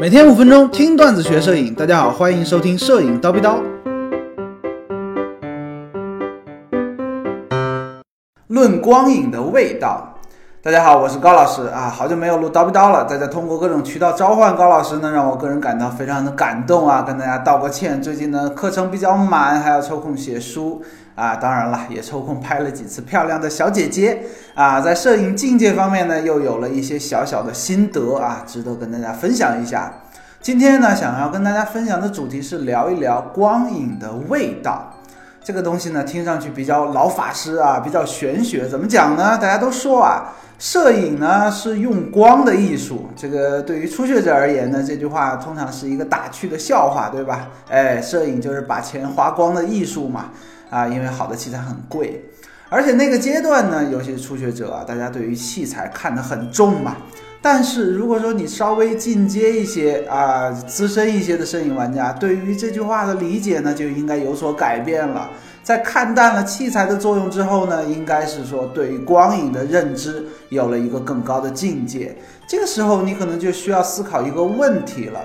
每天五分钟听段子学摄影，大家好，欢迎收听摄影叨逼叨。论光影的味道，大家好，我是高老师。啊，好久没有录叨逼叨了，大家通过各种渠道召唤高老师呢，让我个人感到非常的感动啊，跟大家道个歉，最近呢课程比较满，还要抽空写书。啊，当然了，也抽空拍了几次漂亮的小姐姐啊，在摄影境界方面呢，又有了一些小小的心得啊，值得跟大家分享一下。今天呢，想要跟大家分享的主题是聊一聊光影的味道。这个东西呢，听上去比较老法师啊，比较玄学。怎么讲呢？大家都说啊，摄影呢是用光的艺术。这个对于初学者而言呢，这句话通常是一个打趣的笑话，对吧？哎，摄影就是把钱花光的艺术嘛。啊，因为好的器材很贵，而且那个阶段呢，有些初学者啊，大家对于器材看得很重嘛。但是如果说你稍微进阶一些啊，资深一些的摄影玩家，对于这句话的理解呢，就应该有所改变了。在看淡了器材的作用之后呢，应该是说对于光影的认知有了一个更高的境界。这个时候你可能就需要思考一个问题了：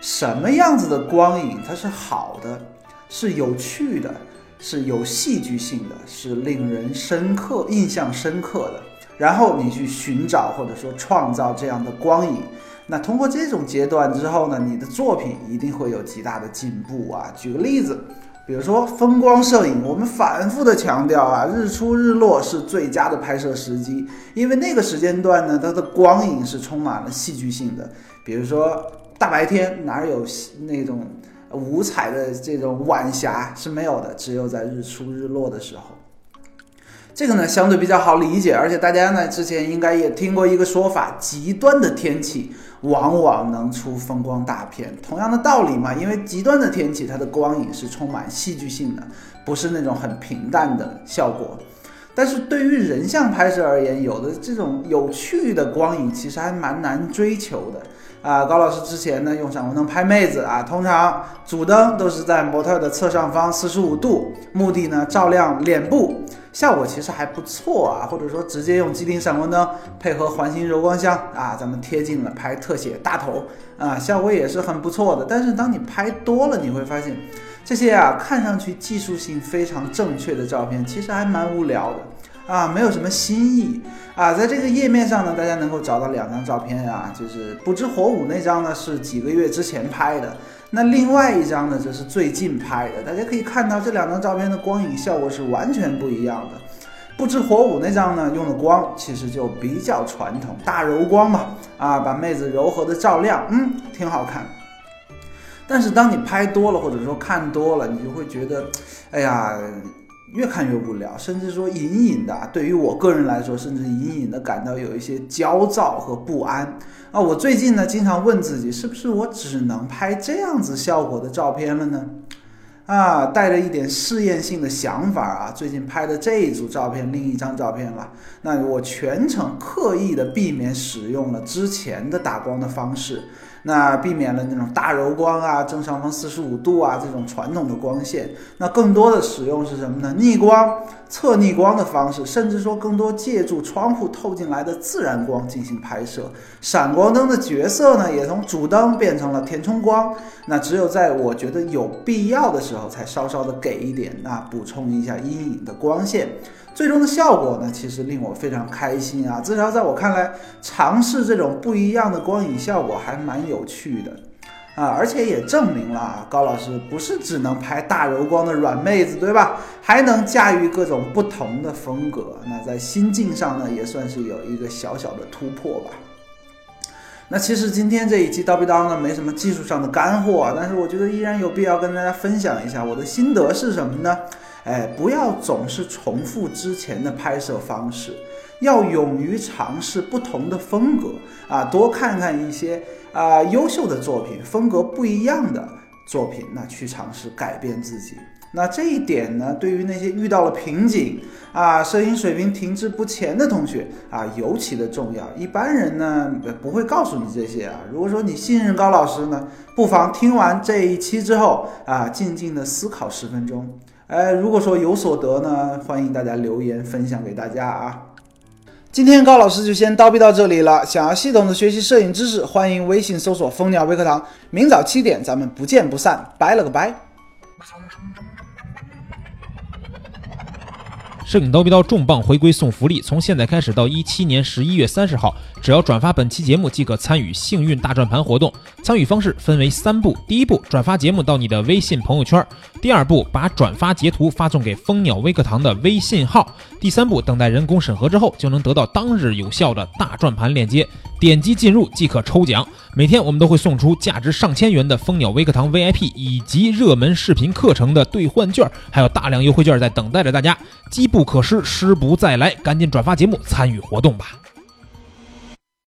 什么样子的光影它是好的，是有趣的，是有戏剧性的，是令人深刻、印象深刻的？然后你去寻找或者说创造这样的光影，那通过这种阶段之后呢，你的作品一定会有极大的进步啊。举个例子，比如说风光摄影，我们反复的强调啊，日出日落是最佳的拍摄时机，因为那个时间段呢，它的光影是充满了戏剧性的。比如说大白天哪有那种五彩的这种晚霞是没有的，只有在日出日落的时候。这个呢相对比较好理解，而且大家呢之前应该也听过一个说法：极端的天气往往能出风光大片。同样的道理嘛，因为极端的天气它的光影是充满戏剧性的，不是那种很平淡的效果。但是对于人像拍摄而言，有的这种有趣的光影其实还蛮难追求的。啊，高老师之前呢用闪光灯拍妹子啊，通常主灯都是在模特的侧上方四十五度，目的呢照亮脸部，效果其实还不错啊。或者说直接用机顶闪光灯配合环形柔光箱啊，咱们贴近了拍特写大头啊，效果也是很不错的。但是当你拍多了，你会发现这些啊看上去技术性非常正确的照片，其实还蛮无聊的。啊，没有什么新意啊，在这个页面上呢，大家能够找到两张照片啊，就是不知火舞那张呢是几个月之前拍的，那另外一张呢则是最近拍的。大家可以看到这两张照片的光影效果是完全不一样的。不知火舞那张呢用的光其实就比较传统，大柔光嘛，啊，把妹子柔和的照亮，嗯，挺好看。但是当你拍多了或者说看多了，你就会觉得，哎呀。越看越无聊，甚至说隐隐的，对于我个人来说，甚至隐隐的感到有一些焦躁和不安啊！我最近呢，经常问自己，是不是我只能拍这样子效果的照片了呢？啊，带着一点试验性的想法啊，最近拍的这一组照片，另一张照片了，那我全程刻意的避免使用了之前的打光的方式。那避免了那种大柔光啊，正上方四十五度啊这种传统的光线，那更多的使用是什么呢？逆光、侧逆光的方式，甚至说更多借助窗户透进来的自然光进行拍摄。闪光灯的角色呢，也从主灯变成了填充光。那只有在我觉得有必要的时候，才稍稍的给一点，那补充一下阴影的光线。最终的效果呢，其实令我非常开心啊！至少在我看来，尝试这种不一样的光影效果还蛮有趣的啊！而且也证明了啊，高老师不是只能拍大柔光的软妹子，对吧？还能驾驭各种不同的风格。那在心境上呢，也算是有一个小小的突破吧。那其实今天这一期叨逼叨呢，没什么技术上的干货啊，但是我觉得依然有必要跟大家分享一下我的心得是什么呢？哎，不要总是重复之前的拍摄方式，要勇于尝试不同的风格啊，多看看一些啊优秀的作品，风格不一样的作品，那去尝试改变自己。那这一点呢，对于那些遇到了瓶颈啊，摄影水平停滞不前的同学啊，尤其的重要。一般人呢不会告诉你这些啊。如果说你信任高老师呢，不妨听完这一期之后啊，静静的思考十分钟。哎，如果说有所得呢，欢迎大家留言分享给大家啊。今天高老师就先叨逼到这里了。想要系统的学习摄影知识，欢迎微信搜索“蜂鸟微课堂”。明早七点，咱们不见不散。拜了个拜。摄影刀逼刀重磅回归送福利，从现在开始到一七年十一月三十号，只要转发本期节目即可参与幸运大转盘活动。参与方式分为三步：第一步，转发节目到你的微信朋友圈；第二步，把转发截图发送给蜂鸟微课堂的微信号；第三步，等待人工审核之后，就能得到当日有效的大转盘链接，点击进入即可抽奖。每天我们都会送出价值上千元的蜂鸟微课堂 VIP 以及热门视频课程的兑换券，还有大量优惠券在等待着大家，机不可失，失不再来，赶紧转发节目参与活动吧。